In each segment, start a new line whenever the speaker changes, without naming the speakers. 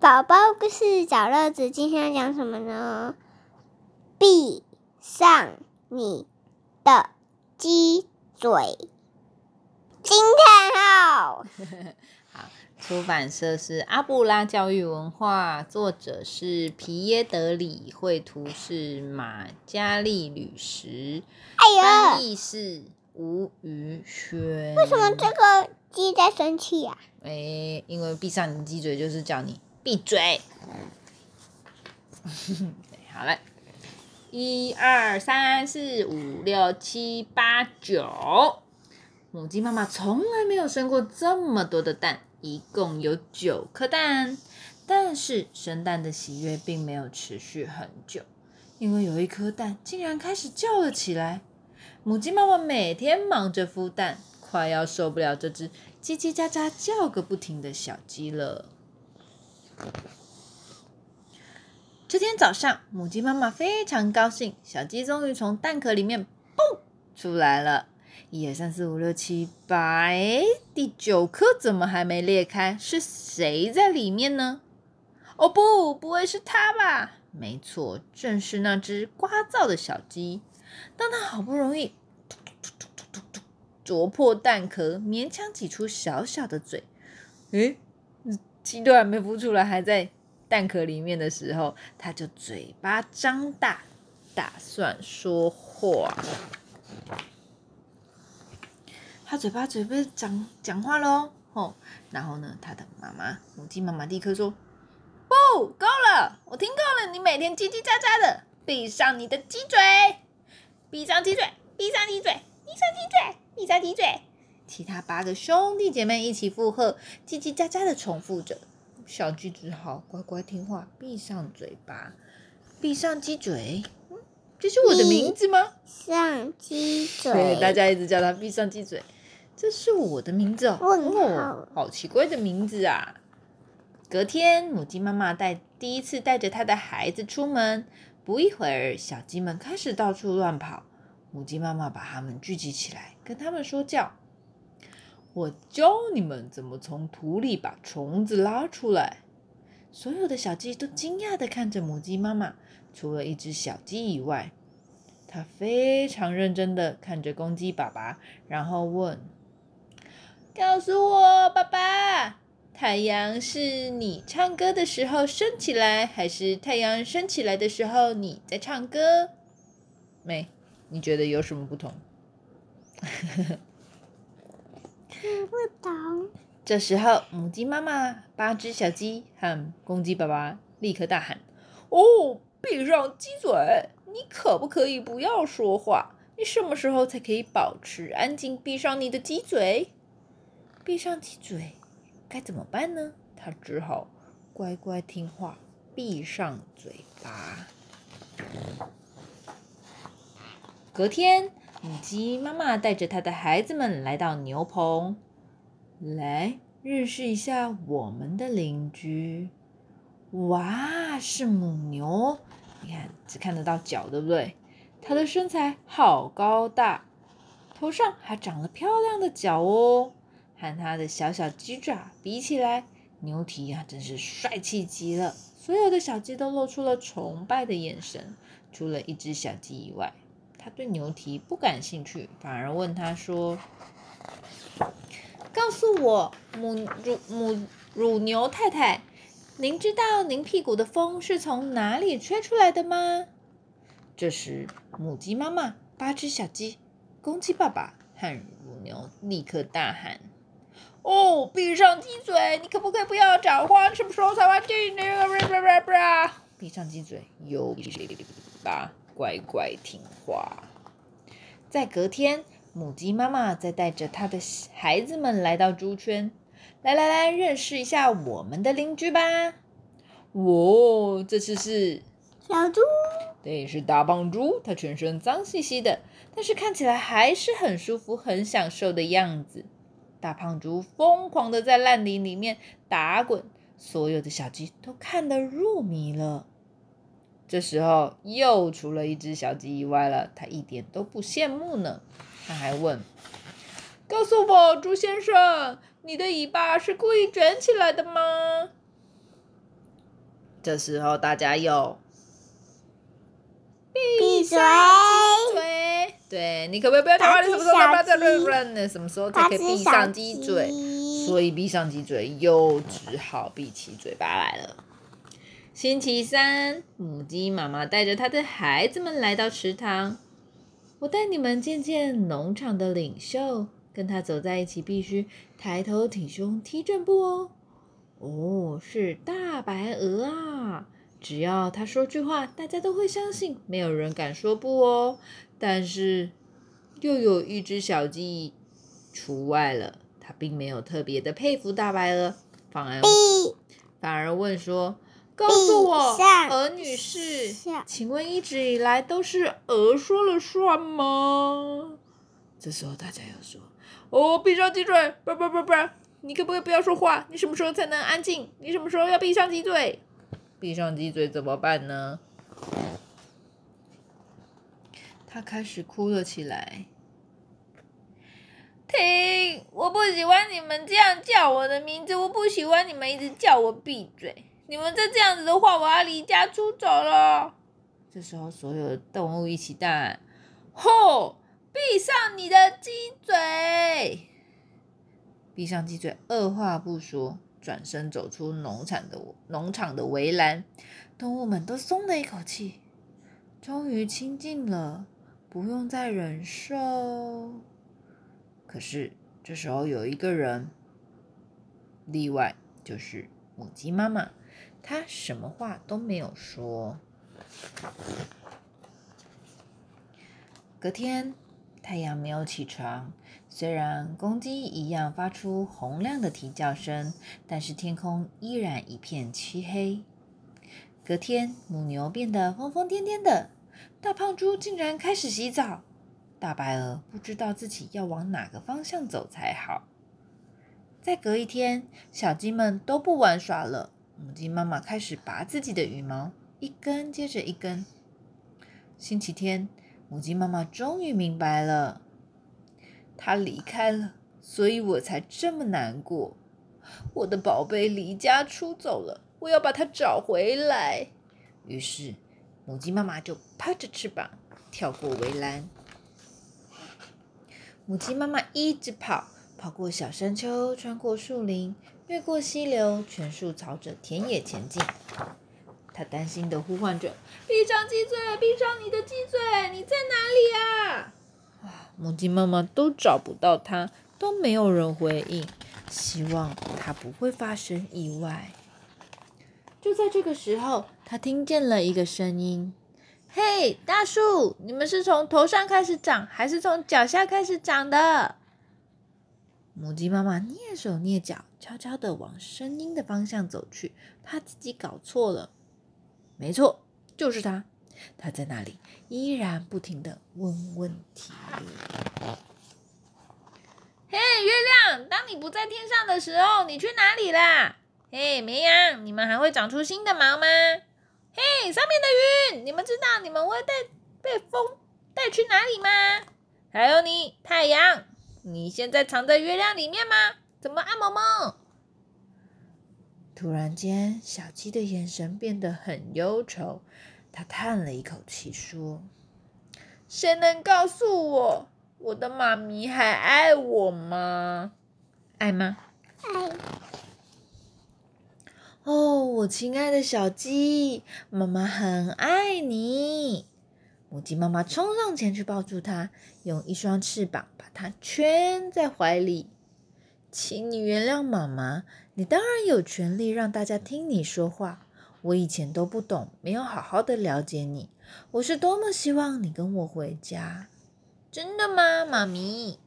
宝宝故事找乐子，今天要讲什么呢？闭上你的鸡嘴。惊叹号！
好，出版社是阿布拉教育文化，作者是皮耶德里，绘图是马嘉丽吕
什，
翻译是吴宇轩。
为什么这个鸡在生气呀、
哎，因为闭上你的鸡嘴就是叫你闭嘴。好了，一二三四五六七八九，母鸡妈妈从来没有生过这么多的蛋，一共有九颗蛋。但是生蛋的喜悦并没有持续很久，因为有一颗蛋竟然开始叫了起来。母鸡妈妈每天忙着孵蛋，快要受不了这只叽叽喳喳叫个不停的小鸡了。这天早上，母鸡妈妈非常高兴，小鸡终于从蛋壳里面蹦出来了。一二三四五六七八，第九颗怎么还没裂开？是谁在里面呢？哦不，不会是它吧？没错，正是那只聒噪的小鸡。当它好不容易啄破蛋壳，勉强挤出小小的嘴，诶，鸡都还没孵出来，还在蛋壳里面的时候，它就嘴巴张大，打算说话。它嘴巴嘴巴讲讲话喽，吼，然后呢，它的妈妈母鸡妈妈立刻说：“不，够了，我听够了，你每天叽叽喳喳的，闭上你的鸡嘴，闭上鸡嘴，闭上鸡嘴，闭上鸡嘴，闭上鸡嘴。”其他八个兄弟姐妹一起附和，叽叽喳喳的重复着。小鸡只好乖乖听话，闭上嘴巴，闭上鸡嘴。嗯，这是我的名字吗？
上鸡
对，
嘴，
大家一直叫它闭上鸡嘴。这是我的名字哦，好奇怪的名字啊！隔天，母鸡妈妈带第一次带着它的孩子出门，不一会儿，小鸡们开始到处乱跑。母鸡妈妈把它们聚集起来，跟它们说教：“我教你们怎么从土里把虫子拉出来。”所有的小鸡都惊讶的看着母鸡妈妈，除了一只小鸡以外，它非常认真的看着公鸡爸爸，然后问。告诉我，爸爸，太阳是你唱歌的时候升起来，还是太阳升起来的时候你在唱歌？妹，你觉得有什么不同？
听不懂。
这时候，母鸡妈妈、八只小鸡和公鸡爸爸立刻大喊：“哦，闭上鸡嘴！你可不可以不要说话？你什么时候才可以保持安静？闭上你的鸡嘴！”闭上鸡嘴，该怎么办呢？他只好乖乖听话，闭上嘴巴。隔天，母鸡妈妈带着她的孩子们来到牛棚，来认识一下我们的邻居。哇，是母牛，你看只看得到脚，对不对？它的身材好高大，头上还长了漂亮的角哦。和它的小小鸡爪比起来，牛蹄呀、真是帅气极了。所有的小鸡都露出了崇拜的眼神，除了一只小鸡以外，他对牛蹄不感兴趣，反而问他说：“告诉我，母乳母乳牛太太，您知道您屁股的风是从哪里吹出来的吗？”这时，母鸡妈妈、八只小鸡、公鸡爸爸和乳牛立刻大喊。哦，闭上鸡嘴！你可不可以不要讲话？什么时候才完进那个？闭上鸡嘴，有吧，乖乖听话。在隔天，母鸡妈妈再带着她的孩子们来到猪圈，来来来，认识一下我们的邻居吧。哇，这次是
小猪，
对，是大胖猪，它全身脏兮兮的，但是看起来还是很舒服、很享受的样子。大胖猪疯狂的在烂泥里面打滚，所有的小鸡都看得入迷了。这时候，又除了一只小鸡以外了，它一点都不羡慕呢。他还问：“告诉我，猪先生，你的尾巴是故意卷起来的吗？”这时候大家又
闭嘴。
嘴，对你可不可以不要讲话？你什么时候不要再乱乱的？什么时候才可以闭上鸡嘴？所以闭上鸡嘴，又只好闭起嘴巴来了。星期三，母鸡妈妈带着它的孩子们来到池塘。我带你们见见农场的领袖，跟他走在一起必须抬头挺胸踢正步哦。哦，是大白鹅啊！只要他说句话，大家都会相信，没有人敢说不哦。但是，又有一只小鸡除外了，它并没有特别的佩服大白鹅，反而反而问说：“告诉我，鹅女士，请问一直以来都是鹅说了算吗？”这时候大家又说：“哦，闭上鸡嘴，不不不不，你可不可以不要说话？你什么时候才能安静？你什么时候要闭上鸡嘴？闭上鸡嘴怎么办呢？”他开始哭了起来。停！我不喜欢你们这样叫我的名字，我不喜欢你们一直叫我闭嘴。你们再这样子的话，我要离家出走了。这时候，所有的动物一起大喊：“吼！闭上你的鸡嘴！”闭上鸡嘴，二话不说，转身走出农场的农场的围栏。动物们都松了一口气，终于清静了。不用再忍受。可是这时候有一个人例外，就是母鸡妈妈，他什么话都没有说。隔天太阳没有起床，虽然公鸡一样发出洪亮的啼叫声，但是天空依然一片漆黑。隔天母牛变得疯疯癫癫的。大胖猪竟然开始洗澡，大白鹅不知道自己要往哪个方向走才好。再隔一天，小鸡们都不玩耍了，母鸡妈妈开始拔自己的羽毛，一根接着一根。星期天，母鸡妈妈终于明白了，它离开了，所以我才这么难过。我的宝贝离家出走了，我要把它找回来。于是。母鸡妈妈就拍着翅膀跳过围栏，母鸡妈妈一直跑，跑过小山丘，穿过树林，越过溪流，全速朝着田野前进。他担心的呼唤着：“闭上鸡嘴，闭上你的鸡嘴，你在哪里啊啊？”母鸡妈妈都找不到它，都没有人回应，希望它不会发生意外。就在这个时候，他听见了一个声音：“嘿，大树，你们是从头上开始长，还是从脚下开始长的？”母鸡妈妈蹑手蹑脚，悄悄的往声音的方向走去。她自己搞错了，没错，就是他，他在那里，依然不停的问问题。嘿，月亮，当你不在天上的时候，你去哪里啦？嘿，绵羊，你们还会长出新的毛吗？嘿，上面的云，你们知道你们会带被风带去哪里吗？还有你，太阳，你现在藏在月亮里面吗？怎么啊，萌萌？突然间，小鸡的眼神变得很忧愁，它叹了一口气说：“谁能告诉我，我的妈咪还爱我吗？爱吗？
爱。”
哦，我亲爱的小鸡，妈妈很爱你。母鸡妈妈冲上前去抱住它，用一双翅膀把它圈在怀里。请你原谅妈妈，你当然有权利让大家听你说话。我以前都不懂，没有好好的了解你。我是多么希望你跟我回家。真的吗，妈咪？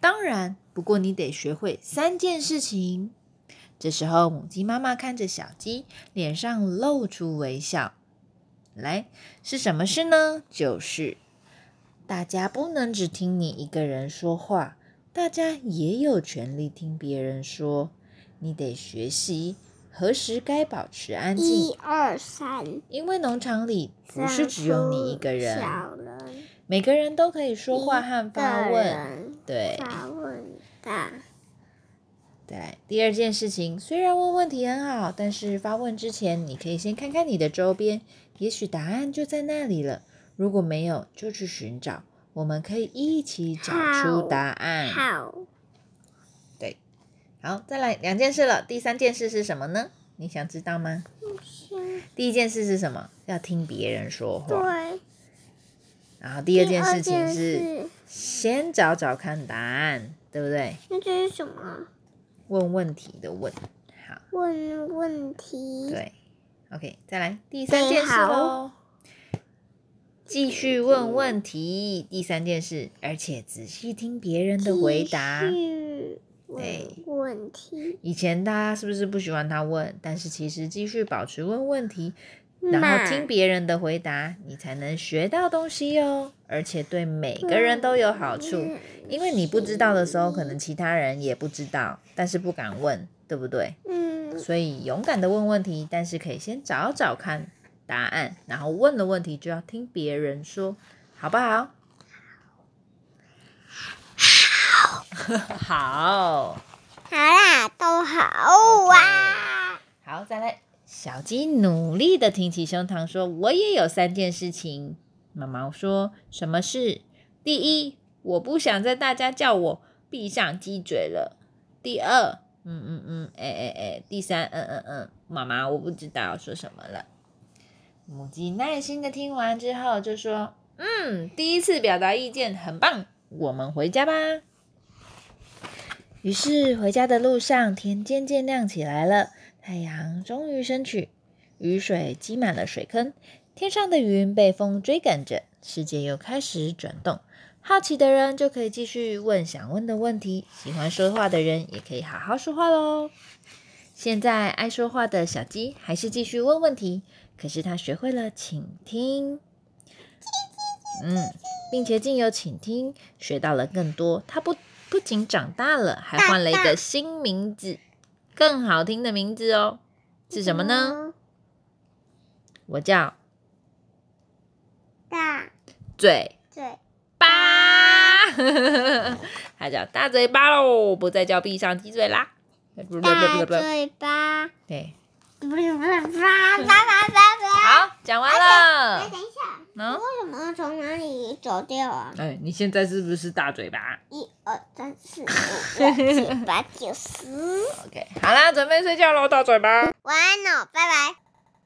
当然，不过你得学会三件事情。这时候，母鸡妈妈看着小鸡，脸上露出微笑。来，是什么事呢？就是大家不能只听你一个人说话，大家也有权利听别人说。你得学习何时该保持安静。
一二三，
因为农场里不是只有你一个人，每个人都可以说话和发问。对，
发问的。
对。第二件事情，虽然问问题很好，但是发问之前，你可以先看看你的周边，也许答案就在那里了。如果没有，就去寻找。我们可以一起找出答案。
好，
对，好，再来两件事了。第三件事是什么呢？你想知道吗？第一件事是什么？要听别人说话。
对。
然后第二件事情是
是
先找找看答案，对不对？
那这是什么？
问问题的问。好，
问问题。
对，OK，再来第三件事
好
喽。继续问问题，第三件事，而且仔细听别人的回答。对
问问题。
以前大家是不是不喜欢他问？但是其实继续保持问问题，然后听别人的回答，你才能学到东西哦，而且对每个人都有好处。因为你不知道的时候，可能其他人也不知道，但是不敢问，对不对？
嗯，
所以勇敢的问问题，但是可以先找找看答案，然后问的问题就要听别人说，好不好？好。
好啦，都好啊。
好，再来。小鸡努力的挺起胸膛说：“我也有三件事情。”妈妈说：“什么事？第一，我不想在大家叫我闭上鸡嘴了。第二，嗯嗯嗯，哎哎哎，第三，嗯嗯嗯，妈妈，我不知道说什么了。”母鸡耐心的听完之后就说：“嗯，第一次表达意见很棒，我们回家吧。”于是回家的路上，天渐渐亮起来了，太阳终于升起，雨水积满了水坑，天上的云被风追赶着，世界又开始转动。好奇的人就可以继续问想问的问题，喜欢说话的人也可以好好说话喽。现在爱说话的小鸡还是继续问问题，可是它学会了倾听，嗯，并且经由倾听学到了更多。它不不仅长大了，还换了一个新名字，更好听的名字哦。是什么呢？？我叫
大
嘴
嘴
巴，它叫大嘴巴喽，不再叫闭上鸡嘴啦。
大嘴巴，
对，
不是不是叭叭叭叭叭。
好，讲完
哎，
了
等。一下，
嗯，
为什么从哪里走掉啊？
哎，你现在是不是大嘴巴
一二三四五六七八九十。
OK，好啦，准备睡觉喽，大嘴巴。
晚安喽，拜拜。